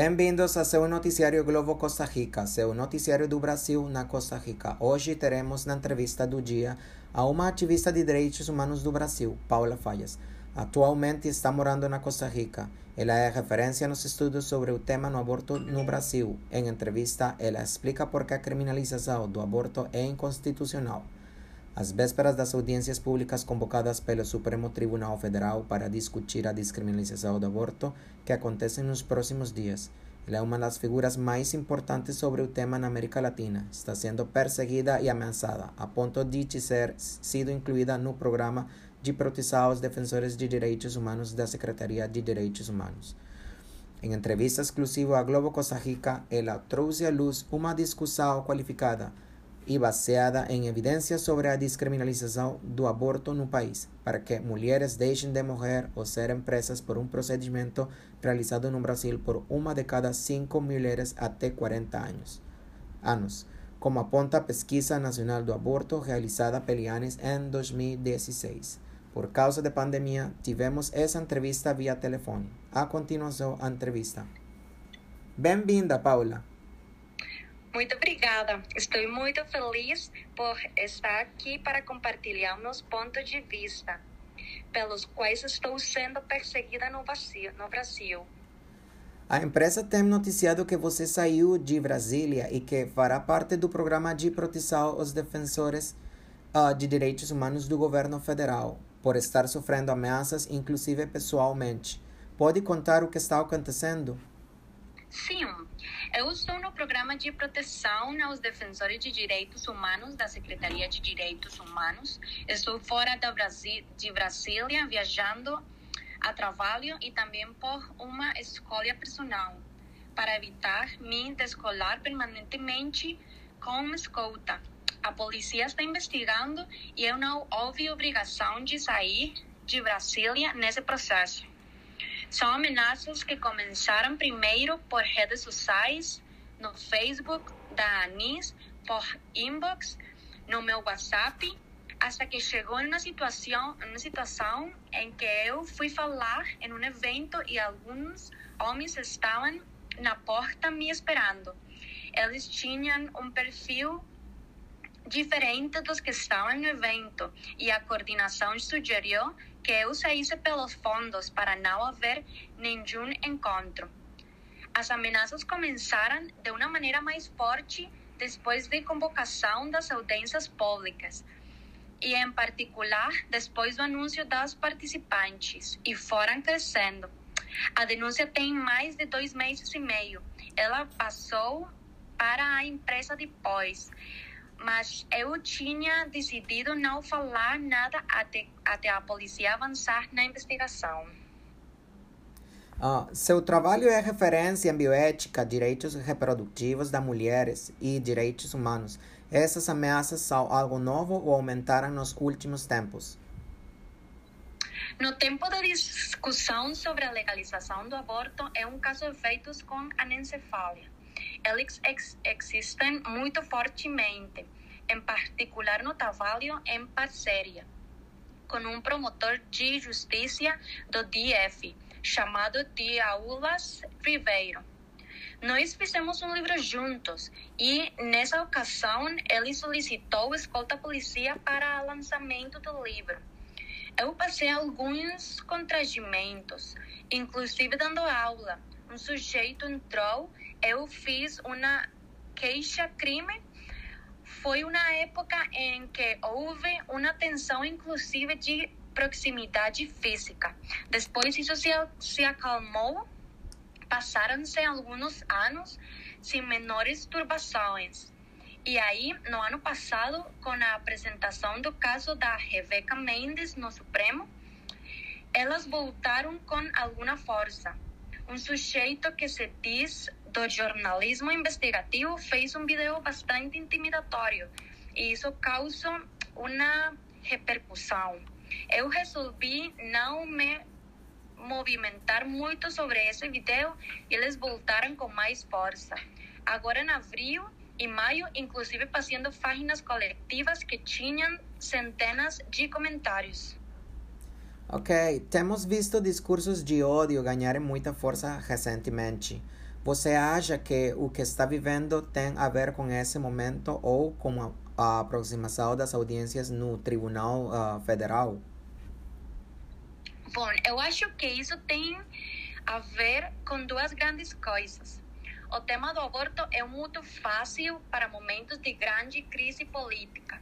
Bem-vindos a seu noticiário Globo Costa Rica, seu noticiário do Brasil na Costa Rica. Hoje teremos na entrevista do dia a uma ativista de direitos humanos do Brasil, Paula Fallas. Atualmente está morando na Costa Rica. Ela é referência nos estudos sobre o tema no aborto no Brasil. Em entrevista, ela explica por que a criminalização do aborto é inconstitucional. Às vésperas das audiências públicas convocadas pelo Supremo Tribunal Federal para discutir a descriminalização do aborto, que acontecem nos próximos dias, ela é uma das figuras mais importantes sobre o tema na América Latina. Está sendo perseguida e ameaçada, a ponto de ter sido incluída no programa de proteção aos defensores de direitos humanos da Secretaria de Direitos Humanos. Em entrevista exclusiva à Globo Costa Rica, ela trouxe à luz uma discussão qualificada e baseada em evidências sobre a descriminalização do aborto no país, para que mulheres deixem de morrer ou serem presas por um procedimento realizado no Brasil por uma de cada cinco mulheres até 40 anos. anos como aponta a Pesquisa Nacional do Aborto realizada pela IANES em 2016. Por causa da pandemia, tivemos essa entrevista via telefone. A continuação, a entrevista. Bem-vinda, Paula. Muito obrigada. Estou muito feliz por estar aqui para compartilhar meus pontos de vista, pelos quais estou sendo perseguida no Brasil. A empresa tem noticiado que você saiu de Brasília e que fará parte do programa de proteção aos defensores uh, de direitos humanos do governo federal, por estar sofrendo ameaças, inclusive pessoalmente. Pode contar o que está acontecendo? Sim, eu estou no programa de proteção aos defensores de direitos humanos da Secretaria de Direitos Humanos. Estou fora da Brasil, de Brasília, viajando a trabalho e também por uma escolha personal, para evitar me descolar permanentemente com escolta. A polícia está investigando e eu não houve obrigação de sair de Brasília nesse processo. São ameaças que começaram primeiro por redes sociais, no Facebook da Anis, por inbox, no meu WhatsApp, até que chegou uma situação, uma situação em que eu fui falar em um evento e alguns homens estavam na porta me esperando. Eles tinham um perfil diferente dos que estavam no evento e a coordenação sugeriu que eu saísse pelos fundos para não haver nenhum encontro. As ameaças começaram de uma maneira mais forte depois da convocação das audiências públicas e, em particular, depois do anúncio das participantes, e foram crescendo. A denúncia tem mais de dois meses e meio. Ela passou para a empresa depois mas eu tinha decidido não falar nada até, até a polícia avançar na investigação. Ah, seu trabalho é referência em bioética, direitos reprodutivos das mulheres e direitos humanos. Essas ameaças são algo novo ou aumentaram nos últimos tempos? No tempo da discussão sobre a legalização do aborto, é um caso feito com anencefalia eles ex existem muito fortemente, em particular no trabalho em parceria com um promotor de justiça do DF, chamado de Aulas Ribeiro. Nós fizemos um livro juntos e, nessa ocasião, ele solicitou escolta polícia para o lançamento do livro. Eu passei alguns constrangimentos, inclusive dando aula. Um sujeito entrou eu fiz uma queixa-crime. Foi uma época em que houve uma tensão, inclusive, de proximidade física. Depois isso se, se acalmou, passaram-se alguns anos sem menores turbações. E aí, no ano passado, com a apresentação do caso da Rebeca Mendes no Supremo, elas voltaram com alguma força. Um sujeito que se diz do jornalismo investigativo fez um vídeo bastante intimidatório e isso causou uma repercussão. Eu resolvi não me movimentar muito sobre esse vídeo e eles voltaram com mais força. Agora, em abril e maio, inclusive fazendo páginas coletivas que tinham centenas de comentários. Ok, temos visto discursos de ódio ganharem muita força recentemente. Você acha que o que está vivendo tem a ver com esse momento ou com a, aproximação das audiências no Tribunal uh, Federal? Bom, eu acho que isso tem a ver com duas grandes coisas. O tema do aborto é muito fácil para momentos de grande crise política.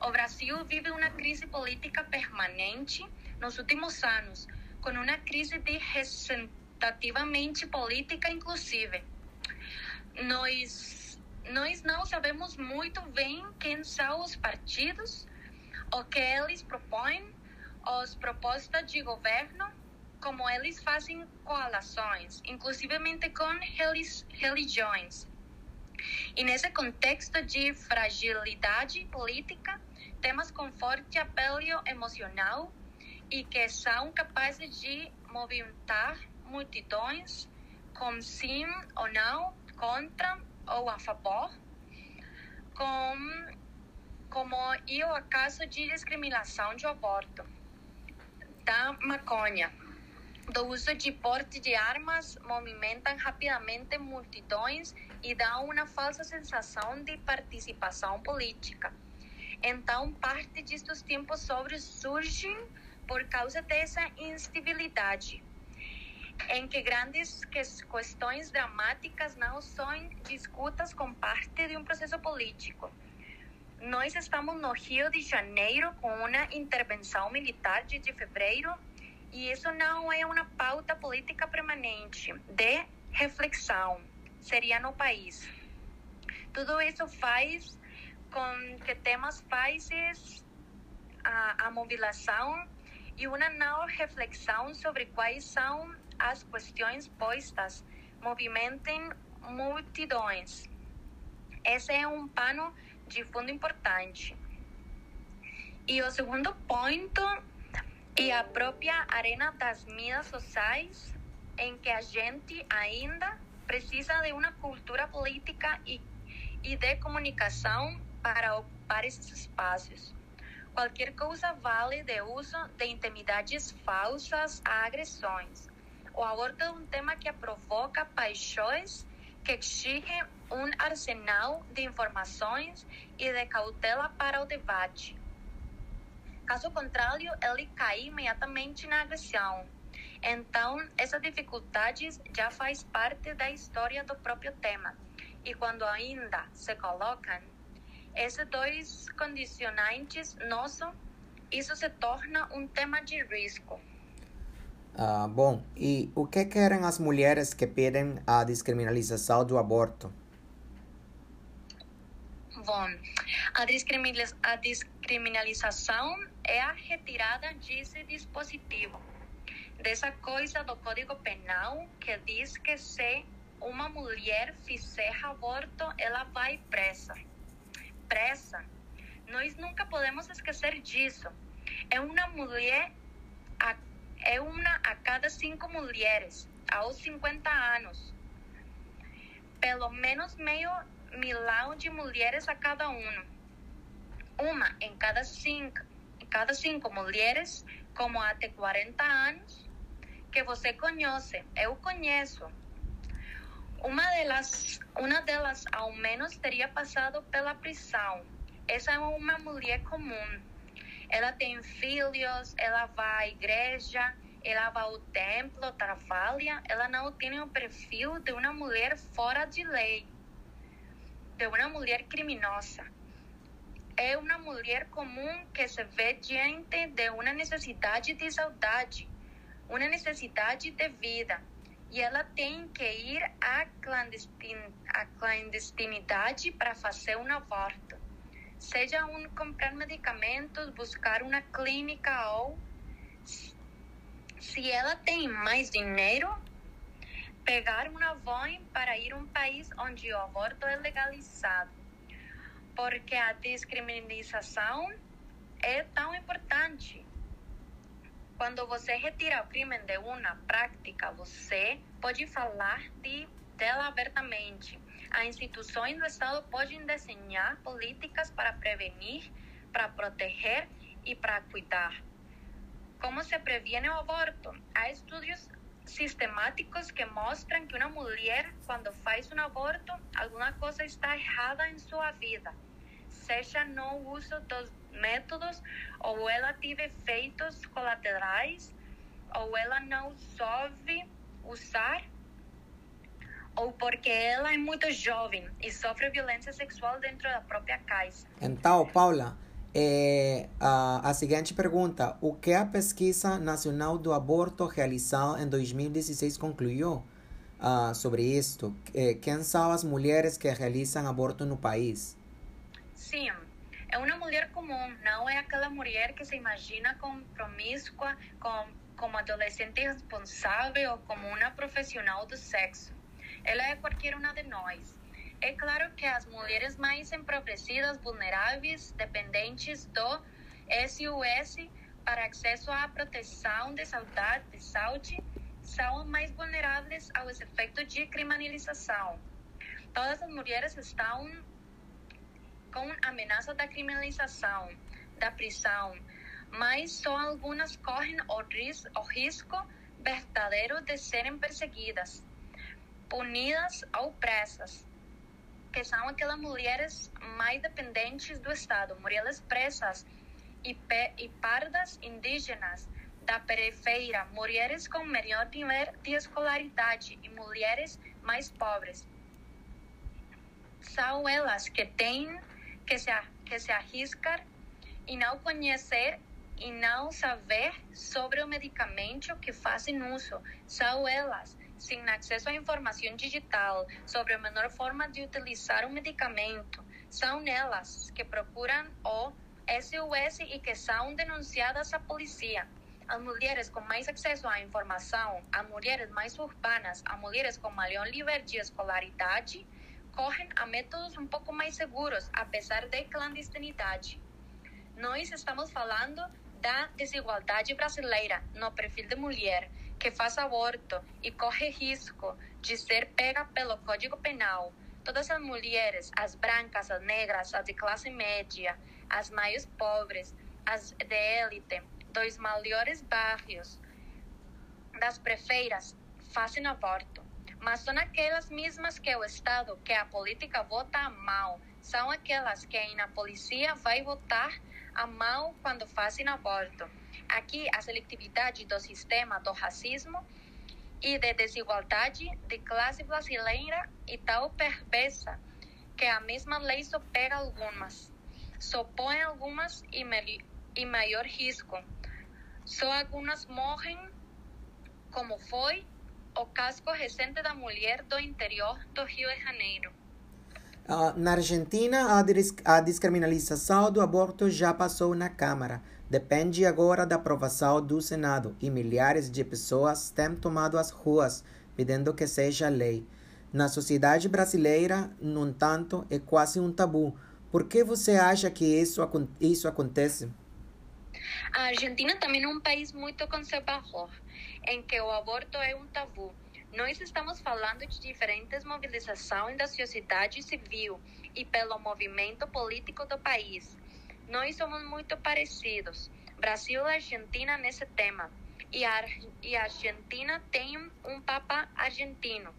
O Brasil vive uma crise política permanente nos últimos anos, com uma crise de representativamente política, inclusive. Nós, nós não sabemos muito bem quem são os partidos, o que eles propõem, as propostas de governo, como eles fazem coalações, inclusivamente com religiões. E nesse contexto de fragilidade política, temas com forte apelo emocional e que são capazes de movimentar multidões com sim ou não, contra ou a favor, com, como e o caso de discriminação de aborto, da maconha, do uso de porte de armas, movimentam rapidamente multidões e dão uma falsa sensação de participação política. Então, parte destes tempos sobre surgem por causa dessa instabilidade, em que grandes questões dramáticas não são discutidas como parte de um processo político. Nós estamos no Rio de Janeiro com uma intervenção militar de fevereiro e isso não é uma pauta política permanente de reflexão, seria no país. Tudo isso faz com que temas fazes a, a mobilização e uma não reflexão sobre quais são as questões postas movimentem multidões. Esse é um pano de fundo importante. E o segundo ponto é a própria arena das mídias sociais, em que a gente ainda precisa de uma cultura política e, e de comunicação para ocupar esses espaços. Qualquer coisa vale de uso de intimidades falsas a agressões. O aborto é um tema que provoca paixões que exigem um arsenal de informações e de cautela para o debate. Caso contrário, ele cai imediatamente na agressão. Então, essa dificuldade já faz parte da história do próprio tema. E quando ainda se colocam esses dois condicionantes nosso, isso se torna um tema de risco. Ah, bom, e o que querem as mulheres que pedem a descriminalização do aborto? Bom, a, descriminalização é a retirada desse dispositivo, dessa coisa do Código Penal que diz que se uma mulher fizer aborto, ela vai presa pressa. Nós nunca podemos esquecer disso. É uma mulher, a, é uma a cada cinco mulheres aos 50 anos. Pelo menos meio milhão de mulheres a cada um. Uma em cada cinco, em cada cinco mulheres como até 40 anos que você conhece. Eu conheço uma delas, uma delas, ao menos, teria passado pela prisão. Essa é uma mulher comum. Ela tem filhos, ela vai à igreja, ela vai ao templo, trabalha. Ela não tem o perfil de uma mulher fora de lei, de uma mulher criminosa. É uma mulher comum que se vê diante de uma necessidade de saudade, uma necessidade de vida e ela tem que ir à, clandestin à clandestinidade para fazer um aborto. Seja um comprar medicamentos, buscar uma clínica ou, se ela tem mais dinheiro, pegar um avião para ir a um país onde o aborto é legalizado. Porque a descriminalização é tão importante quando você retira o crime de uma prática, você pode falar de, dela abertamente. As instituições do Estado podem desenhar políticas para prevenir, para proteger e para cuidar. Como se previne o aborto? Há estudos sistemáticos que mostram que uma mulher, quando faz um aborto, alguma coisa está errada em sua vida, seja no uso dos métodos, ou ela teve efeitos colaterais, ou ela não soube usar, ou porque ela é muito jovem e sofre violência sexual dentro da própria casa. Então, Paula, é, a, a seguinte pergunta: O que a Pesquisa Nacional do Aborto realizada em 2016 concluiu uh, sobre isto? É, quem são as mulheres que realizam aborto no país? Sim, é uma mulher comum, não é aquela mulher que se imagina como promíscua, como, como adolescente responsável ou como uma profissional do sexo. Ela é qualquer uma de nós. É claro que as mulheres mais empobrecidas, vulneráveis, dependentes do SUS para acesso à proteção de saúde, de saúde são mais vulneráveis aos efeitos de criminalização. Todas as mulheres estão com ameaça da criminalização, da prisão, mas só algumas correm o risco verdadeiro de serem perseguidas, punidas ou presas que são aquelas mulheres mais dependentes do Estado, mulheres presas e, e pardas indígenas da periferia, mulheres com menor nível de escolaridade e mulheres mais pobres. São elas que têm que se, que se arriscar e não conhecer e não saber sobre o medicamento que fazem uso. São elas sem acesso à informação digital sobre a melhor forma de utilizar o medicamento. São elas que procuram o SOS e que são denunciadas à polícia. As mulheres com mais acesso à informação, as mulheres mais urbanas, as mulheres com maior nível de escolaridade, correm a métodos um pouco mais seguros, apesar da clandestinidade. Nós estamos falando da desigualdade brasileira no perfil de mulher que faz aborto e corre risco de ser pega pelo Código Penal. Todas as mulheres, as brancas, as negras, as de classe média, as mais pobres, as de élite, dos maiores bairros, das prefeiras, fazem aborto. Mas são aquelas mesmas que o Estado, que a política vota mal. São aquelas que a polícia vai votar a mal quando fazem aborto. Aqui, a seletividade do sistema do racismo e de desigualdade de classe brasileira e tão perversa que a mesma lei só pega algumas, só põe algumas e, e maior risco. Só algumas morrem, como foi o caso recente da mulher do interior do Rio de Janeiro. Uh, na Argentina, a, a descriminalização do aborto já passou na Câmara depende agora da aprovação do Senado e milhares de pessoas têm tomado as ruas pedindo que seja lei. Na sociedade brasileira, no entanto, é quase um tabu. Por que você acha que isso, isso acontece? A Argentina também é um país muito conservador, em que o aborto é um tabu. Nós estamos falando de diferentes mobilizações da sociedade civil e pelo movimento político do país. Nós somos muito parecidos, Brasil e Argentina nesse tema. E a, e a Argentina tem um papa argentino.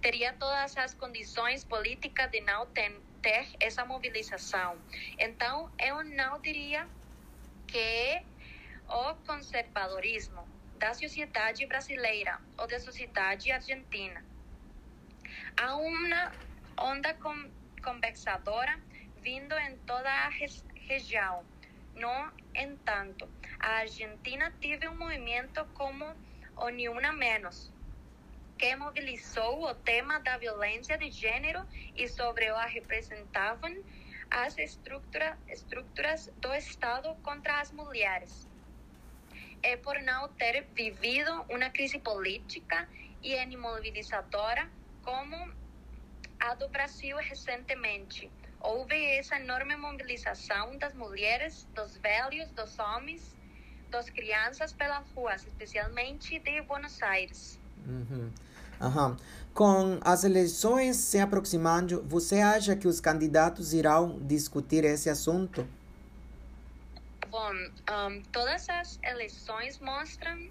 Teria todas as condições políticas de não ter, ter essa mobilização. Então, eu não diria que o conservadorismo da sociedade brasileira ou da sociedade argentina. Há uma onda conversadora vindo em toda a região. No entanto, a Argentina teve um movimento como o Una Menos, que mobilizou o tema da violência de gênero e sobre o representavam as estrutura, estruturas do Estado contra as mulheres. É por não ter vivido uma crise política e imobilizadora como a do Brasil recentemente houve essa enorme mobilização das mulheres, dos velhos, dos homens, das crianças pelas ruas, especialmente de Buenos Aires. Uhum. Uhum. Com as eleições se aproximando, você acha que os candidatos irão discutir esse assunto? Bom, um, todas as eleições mostram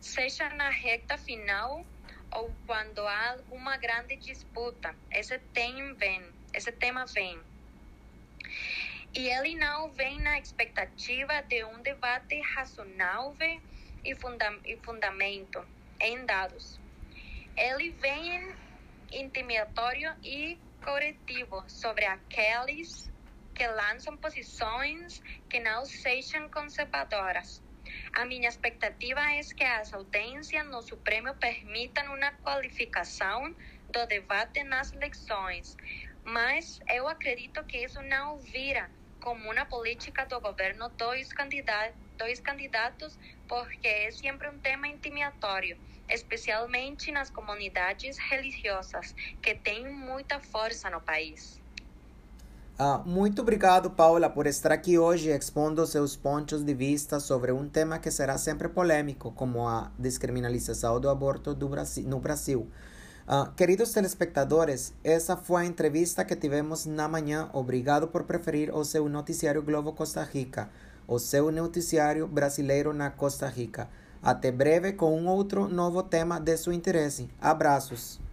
seja na reta final ou quando há alguma grande disputa. Esse tema vem. Esse tema vem. E ele não vem na expectativa de um debate razoável e, funda e fundamento em dados. Ele vem intimidatório e corretivo sobre aqueles que lançam posições que não sejam conservadoras. A minha expectativa é que as audiências no Supremo permitam uma qualificação do debate nas eleições, mas eu acredito que isso não vira como uma política do governo dois candidatos, dois candidatos porque é sempre um tema intimidatório, especialmente nas comunidades religiosas, que têm muita força no país. Ah, muito obrigado, Paula, por estar aqui hoje expondo seus pontos de vista sobre um tema que será sempre polêmico, como a descriminalização do aborto do Brasil, no Brasil. Uh, queridos telespectadores, essa foi a entrevista que tivemos na manhã. Obrigado por preferir o seu noticiário Globo Costa Rica, o seu noticiário brasileiro na Costa Rica. Até breve com um outro novo tema de seu interesse. Abraços.